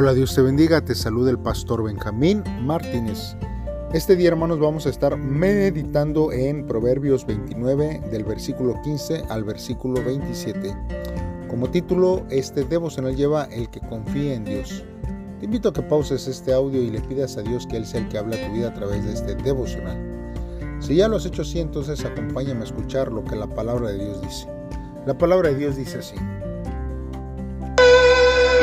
Hola, Dios te bendiga, te saluda el pastor Benjamín Martínez. Este día, hermanos, vamos a estar meditando en Proverbios 29, del versículo 15 al versículo 27. Como título, este devocional lleva El que confía en Dios. Te invito a que pauses este audio y le pidas a Dios que Él sea el que habla a tu vida a través de este devocional. Si ya lo has hecho así, entonces acompáñame a escuchar lo que la palabra de Dios dice. La palabra de Dios dice así.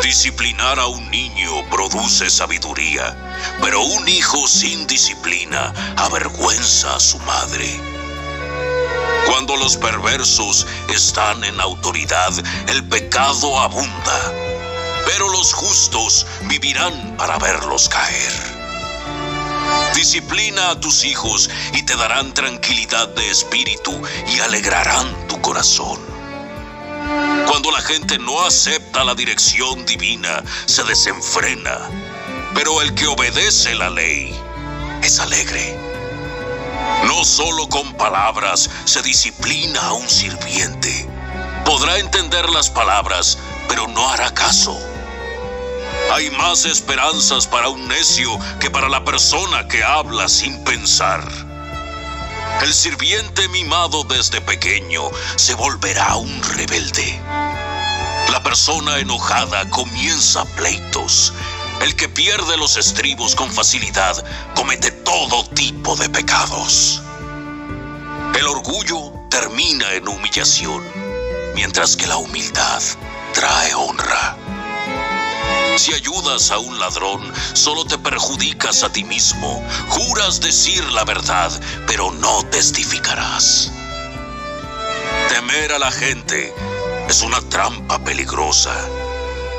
Disciplinar a un niño produce sabiduría, pero un hijo sin disciplina avergüenza a su madre. Cuando los perversos están en autoridad, el pecado abunda, pero los justos vivirán para verlos caer. Disciplina a tus hijos y te darán tranquilidad de espíritu y alegrarán tu corazón. Cuando la gente no acepta la dirección divina, se desenfrena. Pero el que obedece la ley es alegre. No solo con palabras se disciplina a un sirviente. Podrá entender las palabras, pero no hará caso. Hay más esperanzas para un necio que para la persona que habla sin pensar. El sirviente mimado desde pequeño se volverá un rebelde. La persona enojada comienza pleitos. El que pierde los estribos con facilidad comete todo tipo de pecados. El orgullo termina en humillación, mientras que la humildad trae honra. Si ayudas a un ladrón, solo te perjudicas a ti mismo. Juras decir la verdad, pero no testificarás. Temer a la gente es una trampa peligrosa,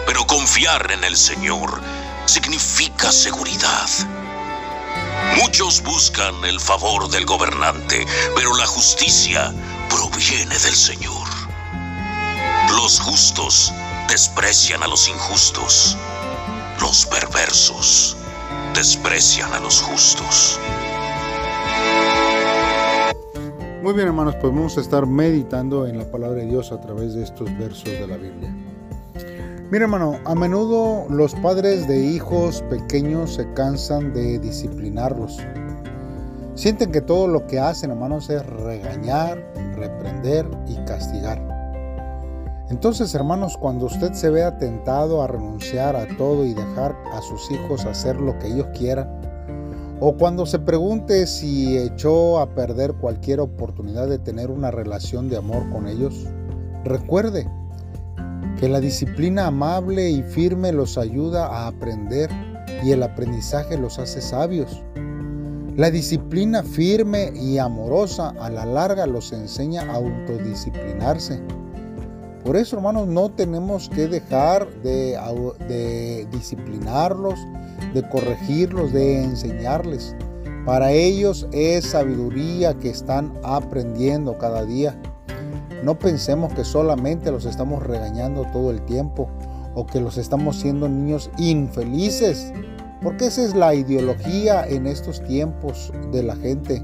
pero confiar en el Señor significa seguridad. Muchos buscan el favor del gobernante, pero la justicia proviene del Señor. Los justos desprecian a los injustos. Los perversos desprecian a los justos. Muy bien hermanos, pues vamos a estar meditando en la palabra de Dios a través de estos versos de la Biblia. Mira hermano, a menudo los padres de hijos pequeños se cansan de disciplinarlos. Sienten que todo lo que hacen hermanos es regañar, reprender y castigar. Entonces, hermanos, cuando usted se vea tentado a renunciar a todo y dejar a sus hijos hacer lo que ellos quieran, o cuando se pregunte si echó a perder cualquier oportunidad de tener una relación de amor con ellos, recuerde que la disciplina amable y firme los ayuda a aprender y el aprendizaje los hace sabios. La disciplina firme y amorosa a la larga los enseña a autodisciplinarse por eso, hermanos, no tenemos que dejar de, disciplinarlos, de corregirlos, de enseñarles. Para ellos es sabiduría que están aprendiendo cada día. No pensemos que solamente los estamos regañando todo el tiempo o que los estamos siendo niños infelices, porque esa es la ideología en estos tiempos de la gente,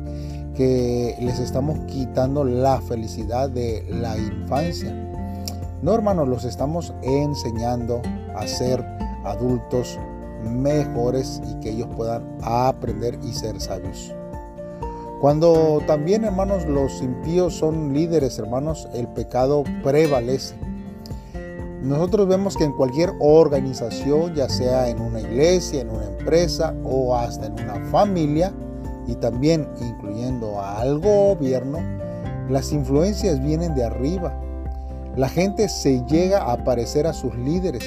que les estamos quitando la felicidad de la infancia. No, hermanos, los estamos enseñando a ser adultos mejores y que ellos puedan aprender y ser sabios. Cuando también, hermanos, los impíos son líderes, hermanos, el pecado prevalece. Nosotros vemos que en cualquier organización, ya sea en una iglesia, en una empresa o hasta en una familia, y también incluyendo al gobierno, las influencias vienen de arriba la gente se llega a parecer a sus líderes.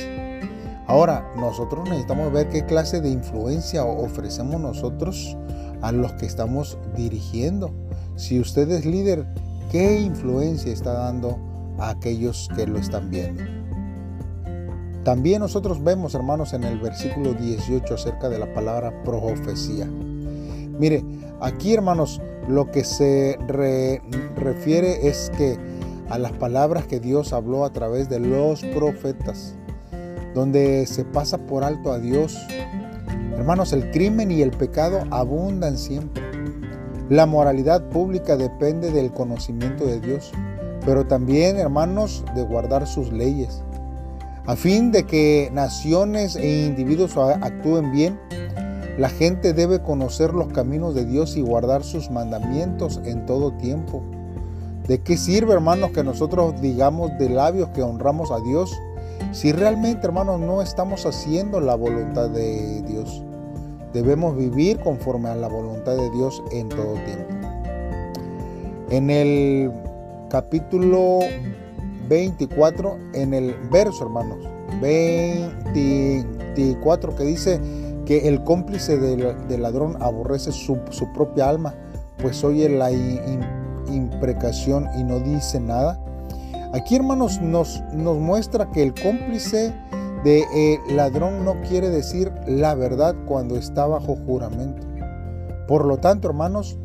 Ahora, nosotros necesitamos ver qué clase de influencia ofrecemos nosotros a los que estamos dirigiendo. Si usted es líder, ¿qué influencia está dando a aquellos que lo están viendo? También nosotros vemos, hermanos, en el versículo 18 acerca de la palabra profecía. Mire, aquí, hermanos, lo que se refiere es que a las palabras que Dios habló a través de los profetas, donde se pasa por alto a Dios. Hermanos, el crimen y el pecado abundan siempre. La moralidad pública depende del conocimiento de Dios, pero también, hermanos, de guardar sus leyes. A fin de que naciones e individuos actúen bien, la gente debe conocer los caminos de Dios y guardar sus mandamientos en todo tiempo. ¿De qué sirve, hermanos, que nosotros digamos de labios que honramos a Dios si realmente, hermanos, no estamos haciendo la voluntad de Dios? Debemos vivir conforme a la voluntad de Dios en todo tiempo. En el capítulo 24, en el verso, hermanos, 24, que dice que el cómplice del, ladrón aborrece su, propia alma, pues oye la imprecación y no dice nada. Aquí, hermanos, nos, nos muestra que el cómplice del eh, ladrón no quiere decir la verdad cuando está bajo juramento. Por lo tanto, hermanos,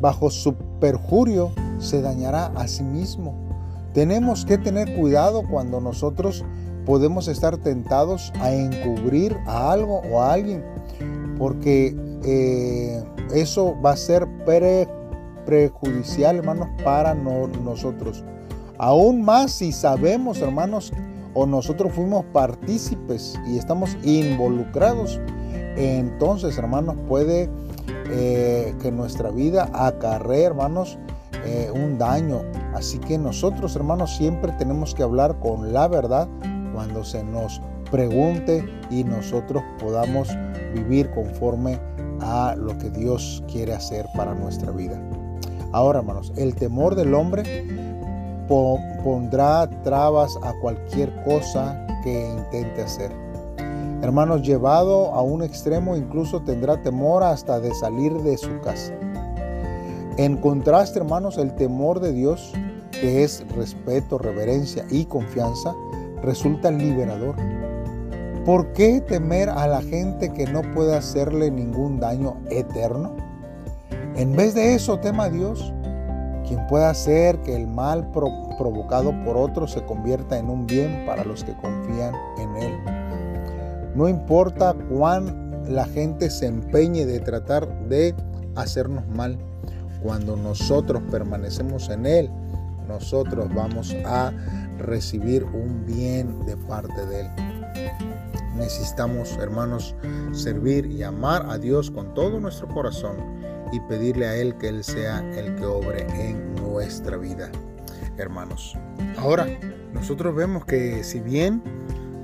bajo su perjurio se dañará a sí mismo. Tenemos que tener cuidado cuando nosotros podemos estar tentados a encubrir a algo o a alguien, porque eh, eso va a ser prejudicial, hermanos, para nosotros. Aún más si sabemos, hermanos, o nosotros fuimos partícipes y estamos involucrados, entonces, hermanos, puede eh, que nuestra vida acarree, hermanos, eh, un daño. Así que nosotros, hermanos, siempre tenemos que hablar con la verdad cuando se nos pregunte y nosotros podamos vivir conforme a lo que Dios quiere hacer para nuestra vida. Ahora, hermanos, el temor del hombre pondrá trabas a cualquier cosa que intente hacer. Hermanos, llevado a un extremo incluso tendrá temor hasta de salir de su casa. En contraste, hermanos, el temor de Dios, que es respeto, reverencia y confianza, resulta liberador. ¿Por qué temer a la gente que no puede hacerle ningún daño eterno? En vez de eso, tema a Dios, quien pueda hacer que el mal provocado por otros se convierta en un bien para los que confían en Él. No importa cuán la gente se empeñe de tratar de hacernos mal, cuando nosotros permanecemos en Él, nosotros vamos a recibir un bien de parte de Él. Necesitamos, hermanos, servir y amar a Dios con todo nuestro corazón y pedirle a Él que Él sea el que obre en nuestra vida, hermanos. Ahora, nosotros vemos que si bien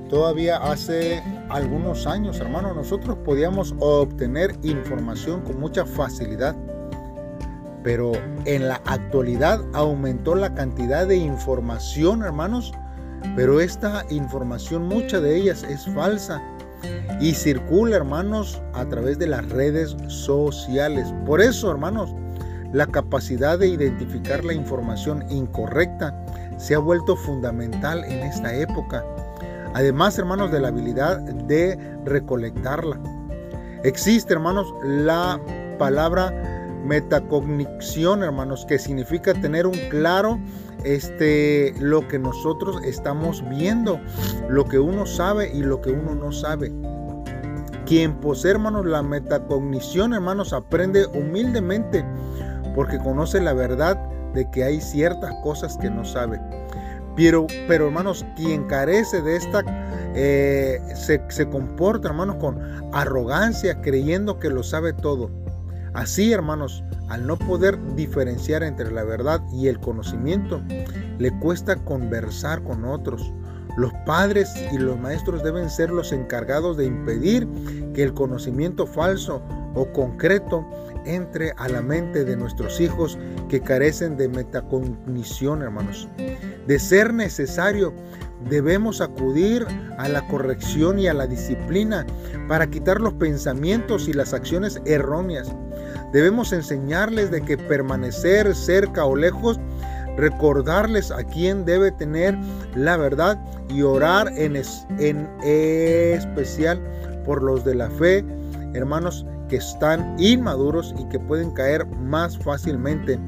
todavía hace algunos años, hermanos, nosotros podíamos obtener información con mucha facilidad pero en la actualidad aumentó la cantidad de información, hermanos. Pero esta información, mucha de ellas es falsa y circula, hermanos, a través de las redes sociales. Por eso, hermanos, la capacidad de identificar la información incorrecta se ha vuelto fundamental en esta época. Además, hermanos, de la habilidad de recolectarla. Existe, hermanos, la palabra metacognición, hermanos, que significa tener un claro este lo que nosotros estamos viendo, lo que uno sabe y lo que uno no sabe. Quien posee, hermanos, la metacognición, hermanos, aprende humildemente porque conoce la verdad de que hay ciertas cosas que no sabe. Pero, pero hermanos, quien carece de esta, eh, se, se comporta, hermanos, con arrogancia, creyendo que lo sabe todo. Así, hermanos, al no poder diferenciar entre la verdad y el conocimiento, le cuesta conversar con otros. Los padres y los maestros deben ser los encargados de impedir que el conocimiento falso o concreto entre a la mente de nuestros hijos que carecen de metacognición, hermanos. De ser necesario, debemos acudir a la corrección y a la disciplina para quitar los pensamientos y las acciones erróneas. Debemos enseñarles de que permanecer cerca o lejos, recordarles a quién debe tener la verdad y orar en, en especial por los de la fe, hermanos que están inmaduros y que pueden caer más fácilmente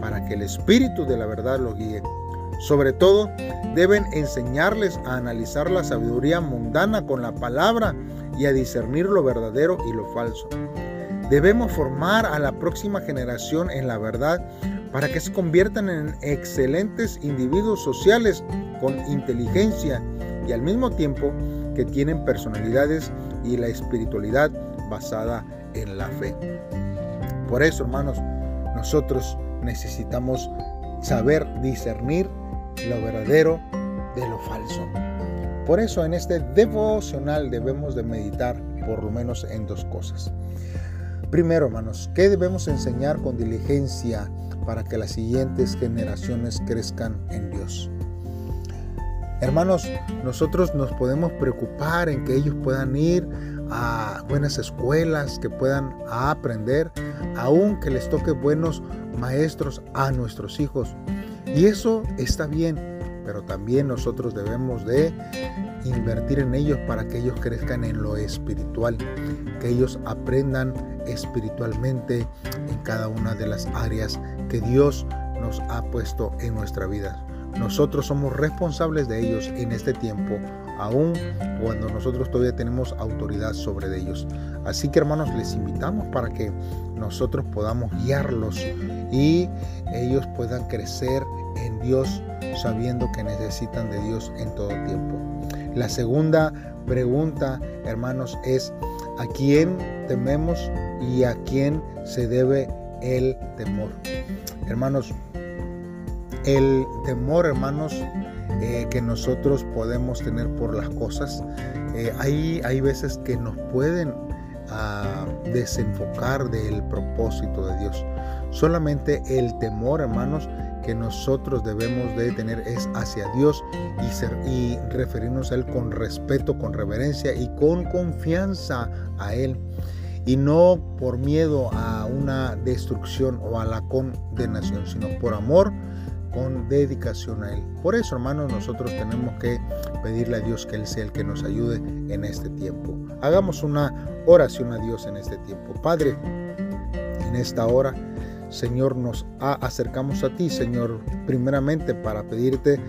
para que el Espíritu de la verdad los guíe. Sobre todo, deben enseñarles a analizar la sabiduría mundana con la palabra y a discernir lo verdadero y lo falso. Debemos formar a la próxima generación en la verdad para que se conviertan en excelentes individuos sociales con inteligencia y al mismo tiempo que tienen personalidades y la espiritualidad basada en la fe. Por eso, hermanos, nosotros necesitamos saber discernir lo verdadero de lo falso. Por eso en este devocional debemos de meditar por lo menos en dos cosas. Primero, hermanos, ¿qué debemos enseñar con diligencia para que las siguientes generaciones crezcan en Dios? Hermanos, nosotros nos podemos preocupar en que ellos puedan ir a buenas escuelas, que puedan aprender, aun que les toque buenos maestros a nuestros hijos. Y eso está bien, pero también nosotros debemos de invertir en ellos para que ellos crezcan en lo espiritual, que ellos aprendan espiritualmente en cada una de las áreas que Dios nos ha puesto en nuestra vida. Nosotros somos responsables de ellos en este tiempo, aun cuando nosotros todavía tenemos autoridad sobre ellos. Así que hermanos, les invitamos para que nosotros podamos guiarlos y ellos puedan crecer en Dios sabiendo que necesitan de Dios en todo tiempo. La segunda pregunta, hermanos, es ¿a quién tememos y a quién se debe el temor? Hermanos, el temor, hermanos, eh, que nosotros podemos tener por las cosas, eh, hay, hay veces que nos pueden ah, desenfocar del propósito de Dios. Solamente el temor, hermanos, que nosotros debemos de tener es hacia Dios y, ser, y referirnos a Él con respeto, con reverencia y con confianza a Él. Y no por miedo a una destrucción o a la condenación, sino por amor, con dedicación a Él. Por eso, hermanos, nosotros tenemos que pedirle a Dios que Él sea el que nos ayude en este tiempo. Hagamos una oración a Dios en este tiempo. Padre, en esta hora, Señor, nos acercamos a ti, Señor, primeramente para pedirte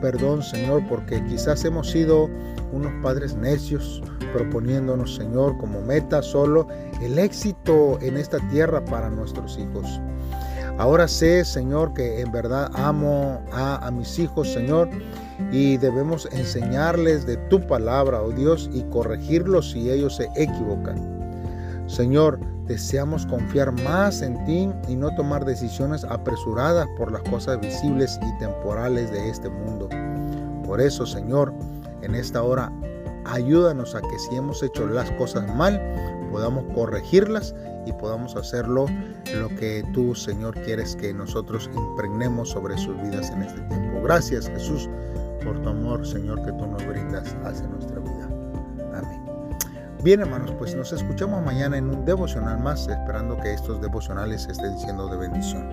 perdón, Señor, porque quizás hemos sido unos padres necios, proponiéndonos, Señor, como meta solo el éxito en esta tierra para nuestros hijos. Ahora sé, Señor, que en verdad amo a, a, mis hijos, Señor, y debemos enseñarles de tu palabra, oh Dios, y corregirlos si ellos se equivocan. Señor, deseamos confiar más en ti y no tomar decisiones apresuradas por las cosas visibles y temporales de este mundo. Por eso, Señor, en esta hora, ayúdanos a que si hemos hecho las cosas mal, podamos corregirlas y podamos hacerlo lo que tú, Señor, quieres que nosotros impregnemos sobre sus vidas en este tiempo. Gracias, Jesús, por tu amor, Señor, que tú nos brindas hacia nuestra. Bien, hermanos, pues nos escuchamos mañana en un devocional más, esperando que estos devocionales estén siendo de bendición.